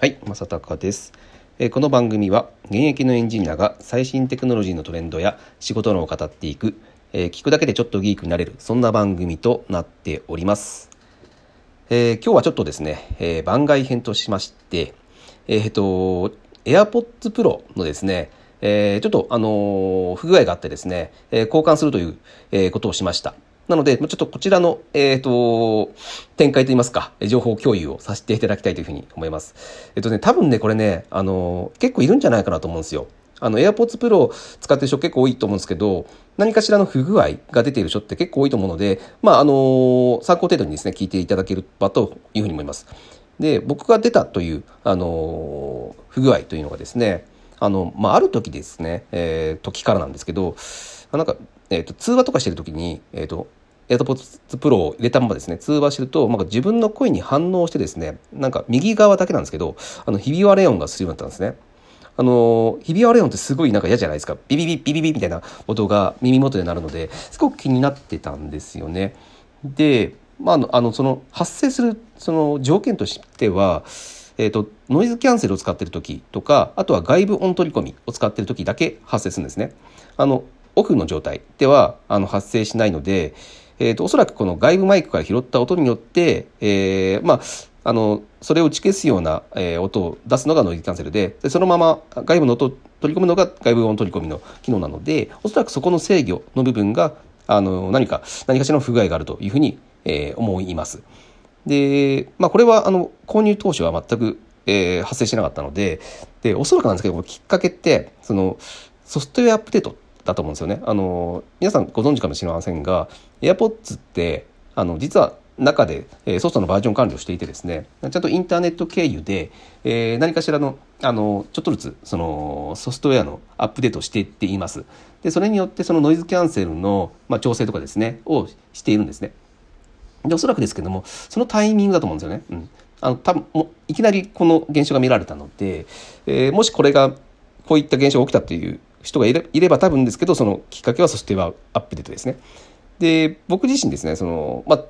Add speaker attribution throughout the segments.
Speaker 1: はい、正隆です。えこの番組は現役のエンジニアが最新テクノロジーのトレンドや仕事論を語っていく、え聞くだけでちょっとギークになれるそんな番組となっております。えー今日はちょっとですね、えー番外編としまして、えーっと AirPods Pro のですね、えちょっとあの不具合があってですね、え交換するという、えことをしました。なので、ちょっとこちらの、えっ、と、展開といいますか、情報共有をさせていただきたいというふうに思います。えっとね、多分ね、これね、あの、結構いるんじゃないかなと思うんですよ。あの、AirPods Pro 使ってる人結構多いと思うんですけど、何かしらの不具合が出ている人って結構多いと思うので、まあ、あの、参考程度にですね、聞いていただければというふうに思います。で、僕が出たという、あの、不具合というのがですね、あの、まあ、ある時ですね、えー時からなんですけど、なんか、えっ、と、通話とかしてる時に、えっ、と、AirPods Pro を入れたままですね、通話してると、なんか自分の声に反応してですね、なんか右側だけなんですけど、あの、ひび割れ音がするようになったんですね。あの、ひび割れ音ってすごいなんか嫌じゃないですか。ビビビビビビみたいな音が耳元で鳴るので、すごく気になってたんですよね。で、まあ、あの、その発生するその条件としては、えー、とノイズキャンセルを使っている時とかあとは外部音取り込みを使っている時だけ発生するんですね。あのオフの状態ではあの発生しないので、えー、とおそらくこの外部マイクから拾った音によって、えーまあ、あのそれを打ち消すような、えー音を出すのがノイズキャンセルででそのまま外部の音を取り込むのが外部音取り込みの機能なのでおそらくそこの制御の部分があの何か何かしらの不具合があるというふうに、えー思います。で、まあ、これはあの購入当初は全く、えー発生してなかったのででおそらくなんですけどきっかけってそのソフトウェアアップデートだと思うんですよね。あの皆さんご存知かもしれませんが AirPods ってあの実は中でえーソフトのバージョン管理をしていてですねちゃんとインターネット経由で、えー何かしらのあのちょっとずつそのソフトウェアのアップデートをしていっています。でそれによってそのノイズキャンセルの、まあ、調整とかですねをしているんですね。でおそらくですけどもそのタイミングだと思うんですよね。うん、あの多分もういきなりこの現象が見られたので、えーもしこれがこういった現象が起きたという人がいれば多分ですけどそのきっかけはソフトウェアップデートですね。で僕自身ですねその、まあ、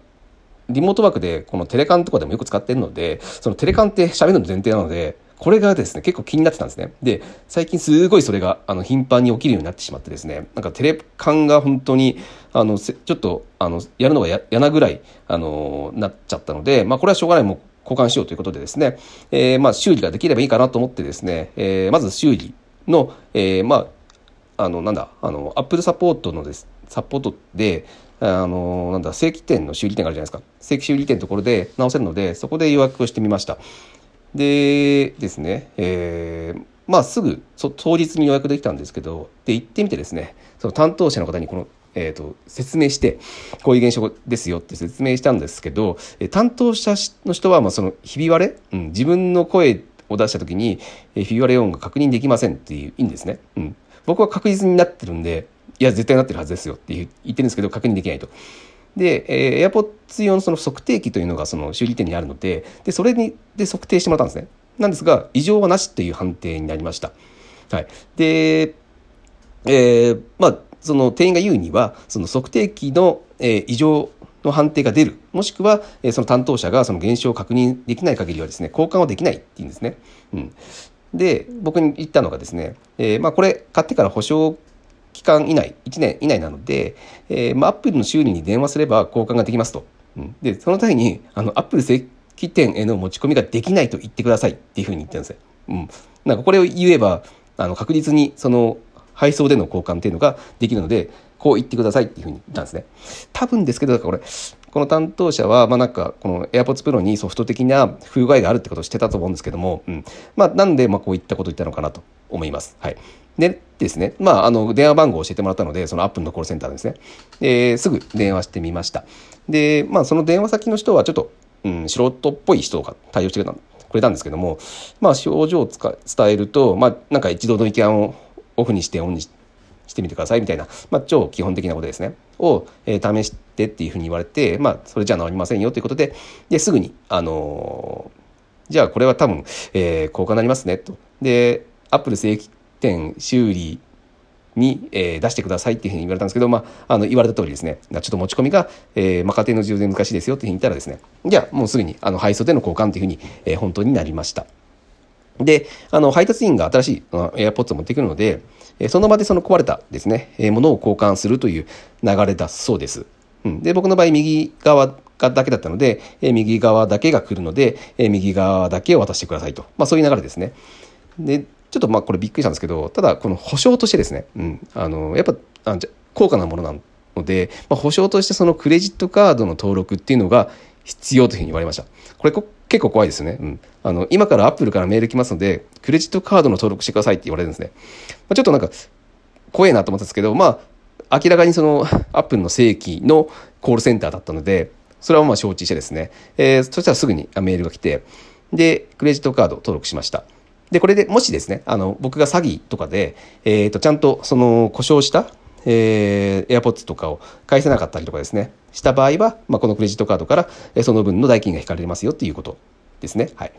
Speaker 1: リモートワークでこのテレカンとかでもよく使ってるのでそのテレカンって喋るの前提なのでこれがですね結構気になってたんですねで最近すごいそれがあの頻繁に起きるようになってしまってですねなんかテレカンが本当にあのちょっとあのやるのが嫌なぐらいあのなっちゃったので、まあ、これはしょうがないもう交換しようということでですね、えーまあ、修理ができればいいかなと思ってですね、えーまず修理の、えーまああのなんだあのアップルサポートのですサポートであのなんだ正規店の修理店があるじゃないですか。正規修理店のところで直せるのでそこで予約をしてみました。でですね、えーまあすぐ当日に予約できたんですけどで行ってみてですねその担当者の方にこのえー、と説明してこういう現象ですよって説明したんですけどえ担当者の人はまあそのひび割れ、うん、自分の声を出した時にえひび割れ音が確認できませんっていう意味ですね、うん、僕は確実になってるんでいや絶対なってるはずですよって言ってるんですけど確認できないと。で、えー、AirPods 用のその測定器というのがその修理店にあるのででそれにで測定してもらったんですねなんですが異常はなしという判定になりました。はい、でえーまあ、その店員が言うにはその測定器の、えー異常の判定が出るもしくは、その担当者がその現象を確認できない限りはですね交換はできないっていうんですね。うん、で僕に言ったのがですね、えーまあ、これ買ってから保証期間以内1年以内なので、えーまあ、アップルの修理に電話すれば交換ができますと。うん、でその際にあのアップル正規店への持ち込みができないと言ってくださいっていうふうに言ってるんですよ。うん、なんかこれを言えばあの確実にその配送での交換っていうのができるのでこう言ってくださいっていうふうに言ったんですね。多分ですけどだからこれこの担当者はまあなんかこの AirPods Pro にソフト的な不具合があるってことをしてたと思うんですけども、うん、まあなんでまあこういったことを言ったのかなと思います。はい。でですね、まあ、あの電話番号を教えてもらったのでそのアップルのコールセンターですね、えーすぐ電話してみましたで、まあ、その電話先の人はちょっと、うん、素人っぽい人が対応してくれたくれたんですけども、まあ、症状を伝えると、まあ、なんか一度の意見をオフにしてオンにしてしてみてくださいみたいな、まあ、超基本的なことですねを、えー試してっていうふうに言われて、まあ、それじゃ治りませんよということでですぐに、あのーじゃあこれは多分、えー、効果になりますねと。で、アップル正規店修理に、えー出してくださいっていうふうに言われたんですけど、まあ、あの言われた通りですね、ちょっと持ち込みが、えーまあ、家庭の事情で難しいですよっていうふうに言ったらですね、じゃあもうすぐにあの配送での交換っていうふうに、えー本当になりました。で、あの、配達員が新しい AirPods を持ってくるので、その場でその壊れたですね、ものを交換するという流れだそうです。うん、で、僕の場合、右側だけだったので、右側だけが来るので、右側だけを渡してくださいと。まあ、そういう流れですね。で、ちょっとまあこれびっくりしたんですけど、ただこの保証としてですね、うん、あの、やっぱ、あじゃ高価なものなので、まあ、保証としてそのクレジットカードの登録っていうのが必要というふうに言われました。これ結構怖いですね。うん。あの、今からアップルからメール来ますので、クレジットカードの登録してくださいって言われるんですね。まあ、ちょっとなんか、怖いなと思ったんですけど、まあ、明らかにその、アップルの正規のコールセンターだったので、それはまあ承知してですね、えー、そしたらすぐにメールが来て、で、クレジットカード登録しました。で、これでもしですね、あの、僕が詐欺とかで、えっ、ー、と、ちゃんとその故障した、えー、AirPods とかを返せなかったりとかですね、した場合は、まあ、このクレジットカードから、その分の代金が引かれますよっていうことですね。はい。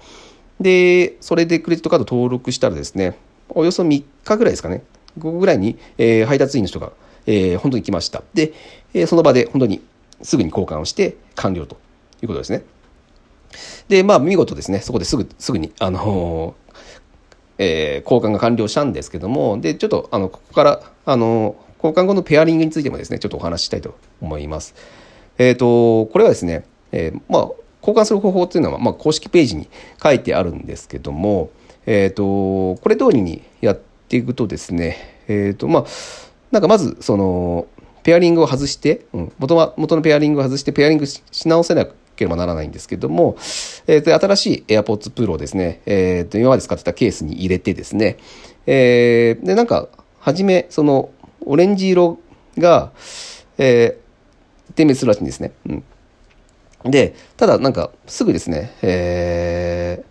Speaker 1: で、それでクレジットカード登録したらですね、およそ3日ぐらいですかね、午後ぐらいに、えー、配達員の人が、えー、本当に来ました。で、えー、その場で本当にすぐに交換をして完了ということですね。で、まあ、見事ですね、そこですぐ、すぐに、あのえー、交換が完了したんですけども、で、ちょっと、あの、ここから、あの交換後のペアリングについてもですね、ちょっとお話ししたいと思います。えっ、ー、と、これはですね、えー、まあ、交換する方法っていうのは、まあ、公式ページに書いてあるんですけども、えっ、ー、と、これ通りにやっていくとですね、えっ、と、まあ、なんかまず、その、ペアリングを外して、うん、元は元のペアリングを外してペアリングし直せなければならないんですけども、えー、と新しい AirPods Pro をですね、えー、と今まで使ってたケースに入れてですね、えー、で、なんか、はじめ、その、オレンジ色が、えー、点滅するらしいんですね。うん。で、ただなんか、すぐですね、えー、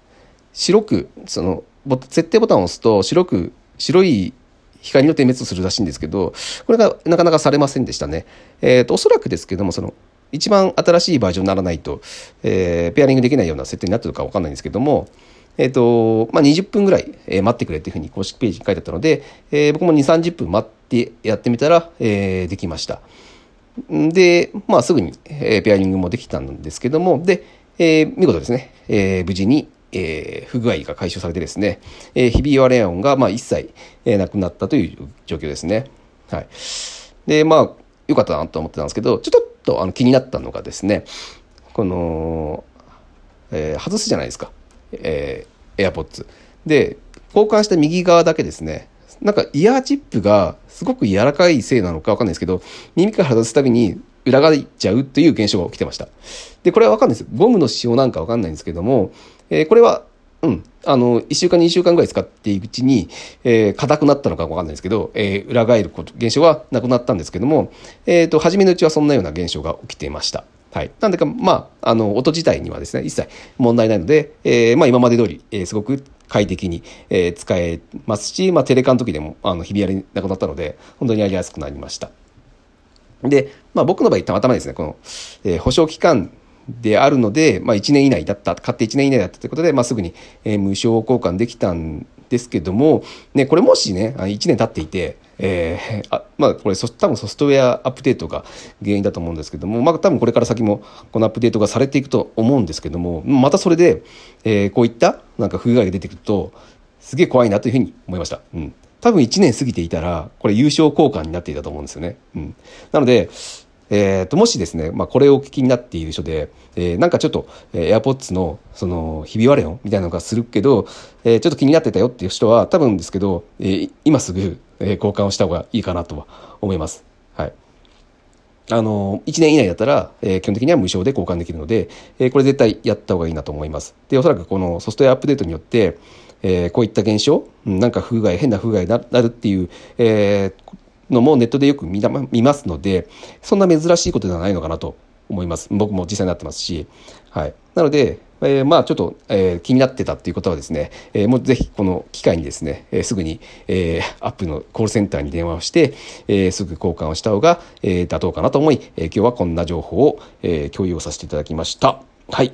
Speaker 1: 白く、その、設定ボタンを押すと、白く、白い光の点滅をするらしいんですけど、これがなかなかされませんでしたね。えっ、ー、と、おそらくですけども、その、一番新しいバージョンにならないと、えー、ペアリングできないような設定になってるかわかんないんですけども、えっ、ー、と、まあ、20分ぐらい、え待ってくれっていうふうに公式ページに書いてあったので、えー、僕も2、30分待ってやってみたら、えー、できました。で、まあ、すぐに、えペアリングもできたんですけども、で、え見事ですね、え無事に、え不具合が解消されてですね、えひび割れ音が、まあ、一切、えなくなったという状況ですね。はい。で、まあ、よかったなと思ってたんですけど、ちょっとあの気になったのがですね、この、えー、外すじゃないですか。えー、AirPods。で、交換した右側だけですね、なんかイヤーチップがすごく柔らかいせいなのかわかんないですけど、耳から外すたびに裏返っちゃうという現象が起きてました。で、これはわかんないです。ゴムの使用なんかわかんないんですけども、えー、これは、うん、あの、1週間、2週間ぐらい使っていくうちに、えー、硬くなったのかわかんないですけど、えー、裏返ること、現象はなくなったんですけども、えっ、ー、と、初めのうちはそんなような現象が起きていました。はい。なんでか、まあ、あの、音自体にはですね、一切問題ないので、えー、まあ、今まで通り、えー、すごく快適に、えー、使えますし、まあ、テレカの時でも、あの、日比谷になくなったので、本当にやりやすくなりました。で、まあ、僕の場合、たまたまですね、この、えー、保証期間であるので、まあ、1年以内だった、買って1年以内だったということで、まあ、すぐに、えー、無償交換できたんですけども、ね、これもしね、1年経っていて、えー、あまあこれ多分ソフトウェアアップデートが原因だと思うんですけども、まあ多分これから先もこのアップデートがされていくと思うんですけども、またそれで、えー、こういったなんか不具合が出てくると、すげえ怖いなというふうに思いました。うん。多分1年過ぎていたら、これ優勝交換になっていたと思うんですよね。うん。なので、えー、ともしですね、まあ、これをお聞きになっている人で、えー、なんかちょっと、えー、AirPods のそのひび割れ音みたいなのがするけど、えー、ちょっと気になってたよっていう人は多分ですけど、えー、今すぐ、えー、交換をした方がいいかなとは思います。はい。あの、1年以内だったら、えー、基本的には無償で交換できるので、えー、これ絶対やった方がいいなと思います。で、おそらくこのソフトウェアアップデートによって、えー、こういった現象、なんか不具合、変な不具合になるっていう、え、のもネットでよく見見ますので、そんな珍しいことではないのかなと思います。僕も実際になってますし。はい。なので、えー、まあちょっと、えー、気になってたっていうことはですね、えー、もうぜひこの機会にですね、えー、すぐに、えー、アップのコールセンターに電話をして、えー、すぐ交換をした方が、えー、妥当かなと思い、えー、今日はこんな情報を、えー、共有をさせていただきました。はい。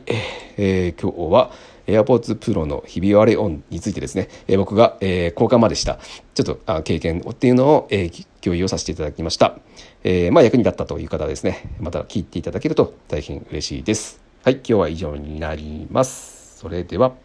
Speaker 1: えー、今日は、AirPods Pro のひび割れ音についてですね、えー、僕が、えー、交換までした、ちょっとあ経験っていうのを、えー、共有をさせていただきました。えー、まあ役に立ったという方はですね、また聞いていただけると大変嬉しいです。はい、今日は以上になります。それでは。